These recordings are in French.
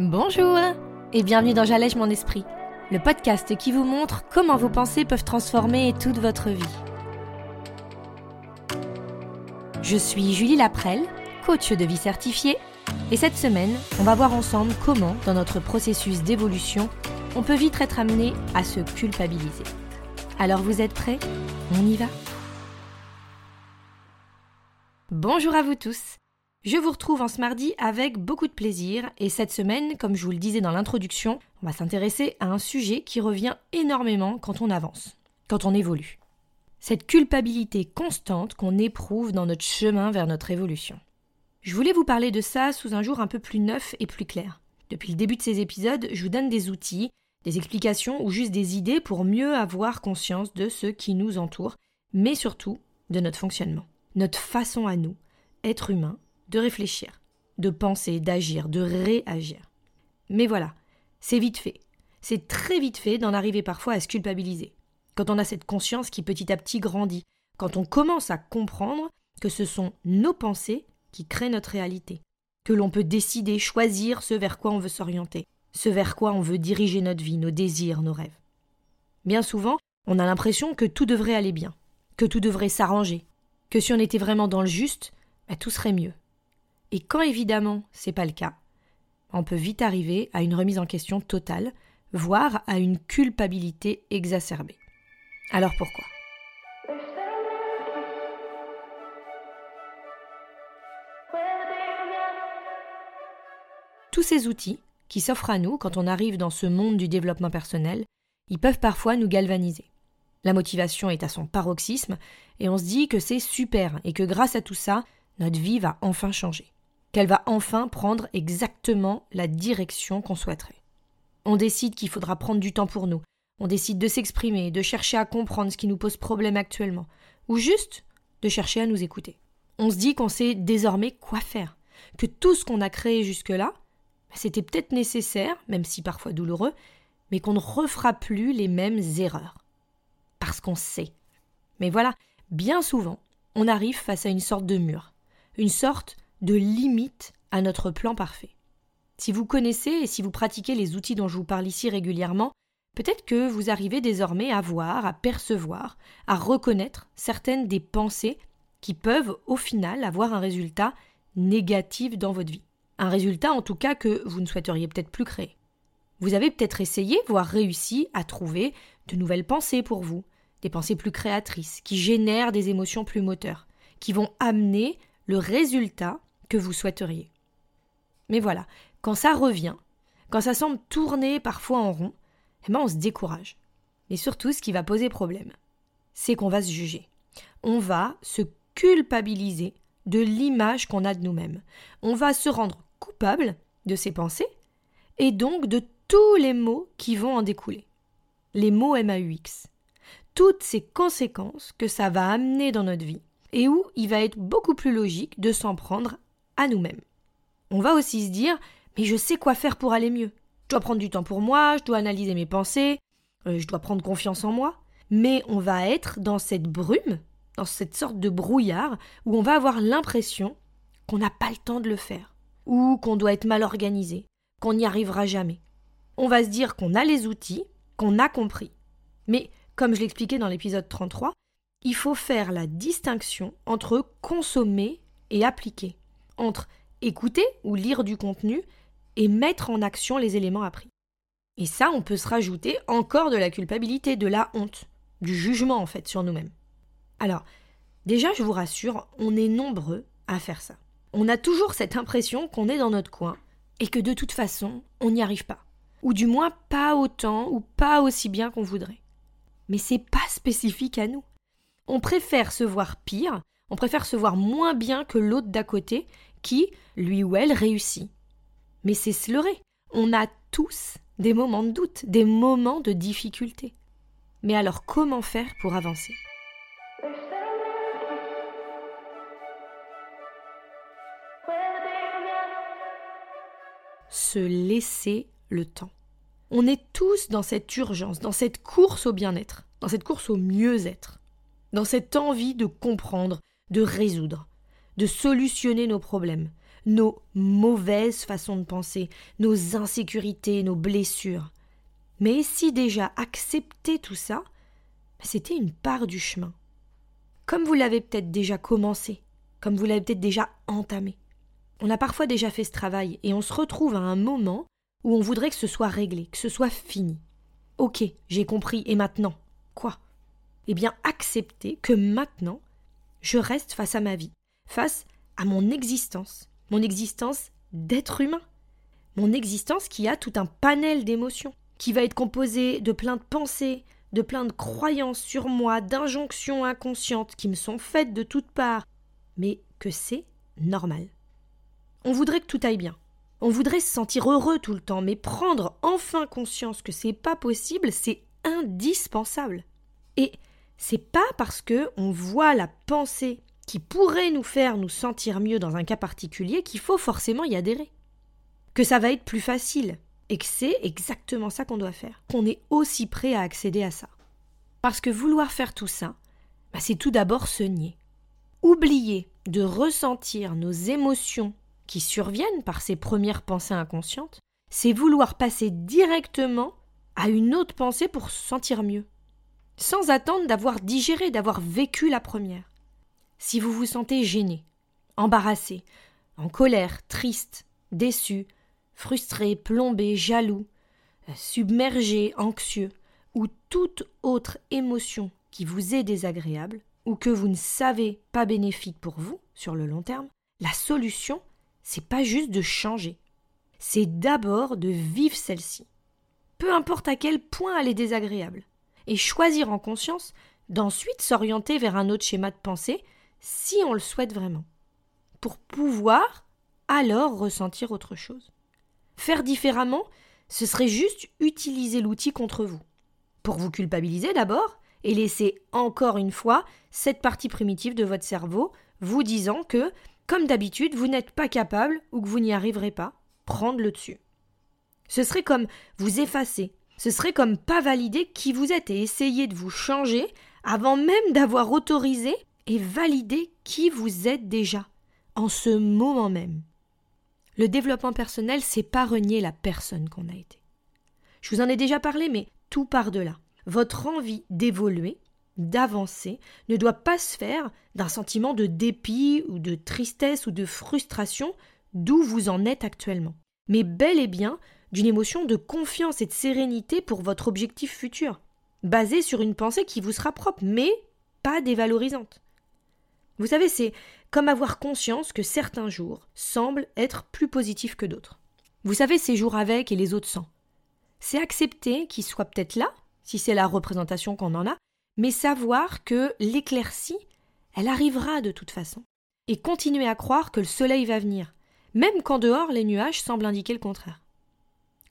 Bonjour et bienvenue dans J'allège mon esprit, le podcast qui vous montre comment vos pensées peuvent transformer toute votre vie. Je suis Julie Laprelle, coach de vie certifiée, et cette semaine, on va voir ensemble comment, dans notre processus d'évolution, on peut vite être amené à se culpabiliser. Alors vous êtes prêts? On y va? Bonjour à vous tous je vous retrouve en ce mardi avec beaucoup de plaisir et cette semaine, comme je vous le disais dans l'introduction, on va s'intéresser à un sujet qui revient énormément quand on avance, quand on évolue. Cette culpabilité constante qu'on éprouve dans notre chemin vers notre évolution. Je voulais vous parler de ça sous un jour un peu plus neuf et plus clair. Depuis le début de ces épisodes, je vous donne des outils, des explications ou juste des idées pour mieux avoir conscience de ce qui nous entoure, mais surtout de notre fonctionnement, notre façon à nous, être humain, de réfléchir, de penser, d'agir, de réagir. Mais voilà, c'est vite fait. C'est très vite fait d'en arriver parfois à se culpabiliser. Quand on a cette conscience qui petit à petit grandit, quand on commence à comprendre que ce sont nos pensées qui créent notre réalité, que l'on peut décider, choisir ce vers quoi on veut s'orienter, ce vers quoi on veut diriger notre vie, nos désirs, nos rêves. Bien souvent, on a l'impression que tout devrait aller bien, que tout devrait s'arranger, que si on était vraiment dans le juste, bah, tout serait mieux. Et quand évidemment c'est pas le cas, on peut vite arriver à une remise en question totale, voire à une culpabilité exacerbée. Alors pourquoi? Tous ces outils qui s'offrent à nous quand on arrive dans ce monde du développement personnel, ils peuvent parfois nous galvaniser. La motivation est à son paroxysme et on se dit que c'est super et que grâce à tout ça, notre vie va enfin changer qu'elle va enfin prendre exactement la direction qu'on souhaiterait. On décide qu'il faudra prendre du temps pour nous, on décide de s'exprimer, de chercher à comprendre ce qui nous pose problème actuellement, ou juste de chercher à nous écouter. On se dit qu'on sait désormais quoi faire, que tout ce qu'on a créé jusque-là, bah, c'était peut-être nécessaire, même si parfois douloureux, mais qu'on ne refera plus les mêmes erreurs. Parce qu'on sait. Mais voilà, bien souvent, on arrive face à une sorte de mur, une sorte de limite à notre plan parfait. Si vous connaissez et si vous pratiquez les outils dont je vous parle ici régulièrement, peut-être que vous arrivez désormais à voir, à percevoir, à reconnaître certaines des pensées qui peuvent au final avoir un résultat négatif dans votre vie. Un résultat en tout cas que vous ne souhaiteriez peut-être plus créer. Vous avez peut-être essayé, voire réussi à trouver de nouvelles pensées pour vous, des pensées plus créatrices, qui génèrent des émotions plus moteurs, qui vont amener le résultat que vous souhaiteriez. Mais voilà, quand ça revient, quand ça semble tourner parfois en rond, eh ben on se décourage. Mais surtout, ce qui va poser problème, c'est qu'on va se juger. On va se culpabiliser de l'image qu'on a de nous-mêmes. On va se rendre coupable de ses pensées et donc de tous les mots qui vont en découler. Les mots MAUX. Toutes ces conséquences que ça va amener dans notre vie et où il va être beaucoup plus logique de s'en prendre nous-mêmes. On va aussi se dire mais je sais quoi faire pour aller mieux. Je dois prendre du temps pour moi, je dois analyser mes pensées, euh, je dois prendre confiance en moi. Mais on va être dans cette brume, dans cette sorte de brouillard, où on va avoir l'impression qu'on n'a pas le temps de le faire, ou qu'on doit être mal organisé, qu'on n'y arrivera jamais. On va se dire qu'on a les outils, qu'on a compris. Mais, comme je l'expliquais dans l'épisode 33, il faut faire la distinction entre consommer et appliquer entre écouter ou lire du contenu et mettre en action les éléments appris. Et ça, on peut se rajouter encore de la culpabilité, de la honte, du jugement en fait sur nous-mêmes. Alors, déjà, je vous rassure, on est nombreux à faire ça. On a toujours cette impression qu'on est dans notre coin et que de toute façon, on n'y arrive pas. Ou du moins pas autant ou pas aussi bien qu'on voudrait. Mais c'est pas spécifique à nous. On préfère se voir pire on préfère se voir moins bien que l'autre d'à côté qui, lui ou elle, réussit. Mais c'est se leurrer. On a tous des moments de doute, des moments de difficulté. Mais alors comment faire pour avancer? Se laisser le temps. On est tous dans cette urgence, dans cette course au bien-être, dans cette course au mieux-être, dans cette envie de comprendre, de résoudre, de solutionner nos problèmes, nos mauvaises façons de penser, nos insécurités, nos blessures. Mais si déjà accepter tout ça, c'était une part du chemin. Comme vous l'avez peut-être déjà commencé, comme vous l'avez peut-être déjà entamé. On a parfois déjà fait ce travail et on se retrouve à un moment où on voudrait que ce soit réglé, que ce soit fini. Ok, j'ai compris, et maintenant Quoi? Eh bien, accepter que maintenant, je reste face à ma vie, face à mon existence, mon existence d'être humain, mon existence qui a tout un panel d'émotions, qui va être composé de plein de pensées, de plein de croyances sur moi, d'injonctions inconscientes qui me sont faites de toutes parts, mais que c'est normal. On voudrait que tout aille bien. On voudrait se sentir heureux tout le temps, mais prendre enfin conscience que c'est pas possible, c'est indispensable. Et c'est pas parce que on voit la pensée qui pourrait nous faire nous sentir mieux dans un cas particulier qu'il faut forcément y adhérer. Que ça va être plus facile, et que c'est exactement ça qu'on doit faire, qu'on est aussi prêt à accéder à ça. Parce que vouloir faire tout ça, bah, c'est tout d'abord se nier. Oublier de ressentir nos émotions qui surviennent par ces premières pensées inconscientes, c'est vouloir passer directement à une autre pensée pour se sentir mieux, sans attendre d'avoir digéré, d'avoir vécu la première. Si vous vous sentez gêné, embarrassé, en colère, triste, déçu, frustré, plombé, jaloux, submergé, anxieux, ou toute autre émotion qui vous est désagréable, ou que vous ne savez pas bénéfique pour vous sur le long terme, la solution, c'est pas juste de changer, c'est d'abord de vivre celle-ci. Peu importe à quel point elle est désagréable, et choisir en conscience d'ensuite s'orienter vers un autre schéma de pensée si on le souhaite vraiment, pour pouvoir alors ressentir autre chose. Faire différemment, ce serait juste utiliser l'outil contre vous. Pour vous culpabiliser d'abord, et laisser encore une fois cette partie primitive de votre cerveau vous disant que, comme d'habitude, vous n'êtes pas capable ou que vous n'y arriverez pas, prendre le dessus. Ce serait comme vous effacer, ce serait comme pas valider qui vous êtes et essayer de vous changer avant même d'avoir autorisé et validé qui vous êtes déjà, en ce moment même. Le développement personnel, c'est pas renier la personne qu'on a été. Je vous en ai déjà parlé, mais tout part de là. Votre envie d'évoluer, d'avancer, ne doit pas se faire d'un sentiment de dépit ou de tristesse ou de frustration d'où vous en êtes actuellement, mais bel et bien d'une émotion de confiance et de sérénité pour votre objectif futur, basée sur une pensée qui vous sera propre, mais pas dévalorisante. Vous savez, c'est comme avoir conscience que certains jours semblent être plus positifs que d'autres. Vous savez, ces jours avec et les autres sans. C'est accepter qu'ils soient peut-être là, si c'est la représentation qu'on en a, mais savoir que l'éclaircie, elle arrivera de toute façon. Et continuer à croire que le soleil va venir, même quand dehors les nuages semblent indiquer le contraire.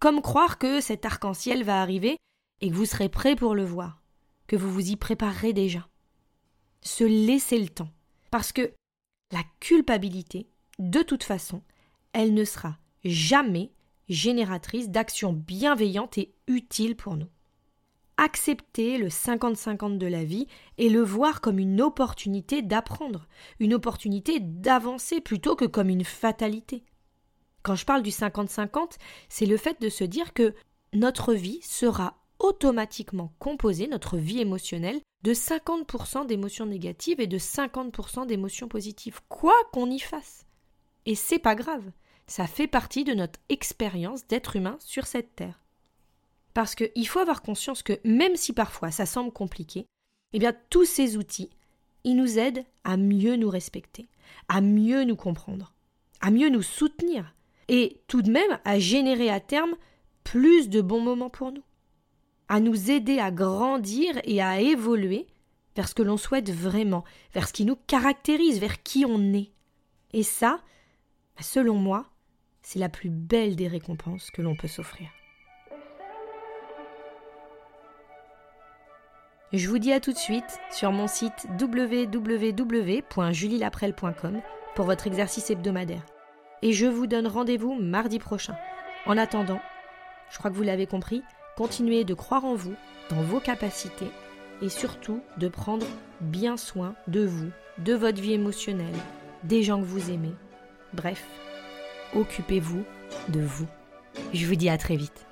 Comme croire que cet arc-en-ciel va arriver et que vous serez prêt pour le voir, que vous vous y préparerez déjà. Se laisser le temps. Parce que la culpabilité, de toute façon, elle ne sera jamais génératrice d'actions bienveillantes et utiles pour nous. Accepter le 50-50 de la vie et le voir comme une opportunité d'apprendre, une opportunité d'avancer plutôt que comme une fatalité. Quand je parle du 50-50, c'est le fait de se dire que notre vie sera automatiquement composée, notre vie émotionnelle, de 50% d'émotions négatives et de 50% d'émotions positives, quoi qu'on y fasse. Et c'est pas grave, ça fait partie de notre expérience d'être humain sur cette terre. Parce qu'il faut avoir conscience que même si parfois ça semble compliqué, eh bien tous ces outils, ils nous aident à mieux nous respecter, à mieux nous comprendre, à mieux nous soutenir et tout de même à générer à terme plus de bons moments pour nous à nous aider à grandir et à évoluer vers ce que l'on souhaite vraiment, vers ce qui nous caractérise, vers qui on est. Et ça, selon moi, c'est la plus belle des récompenses que l'on peut s'offrir. Je vous dis à tout de suite sur mon site www.julielaprel.com pour votre exercice hebdomadaire. Et je vous donne rendez-vous mardi prochain. En attendant, je crois que vous l'avez compris, Continuez de croire en vous, dans vos capacités et surtout de prendre bien soin de vous, de votre vie émotionnelle, des gens que vous aimez. Bref, occupez-vous de vous. Je vous dis à très vite.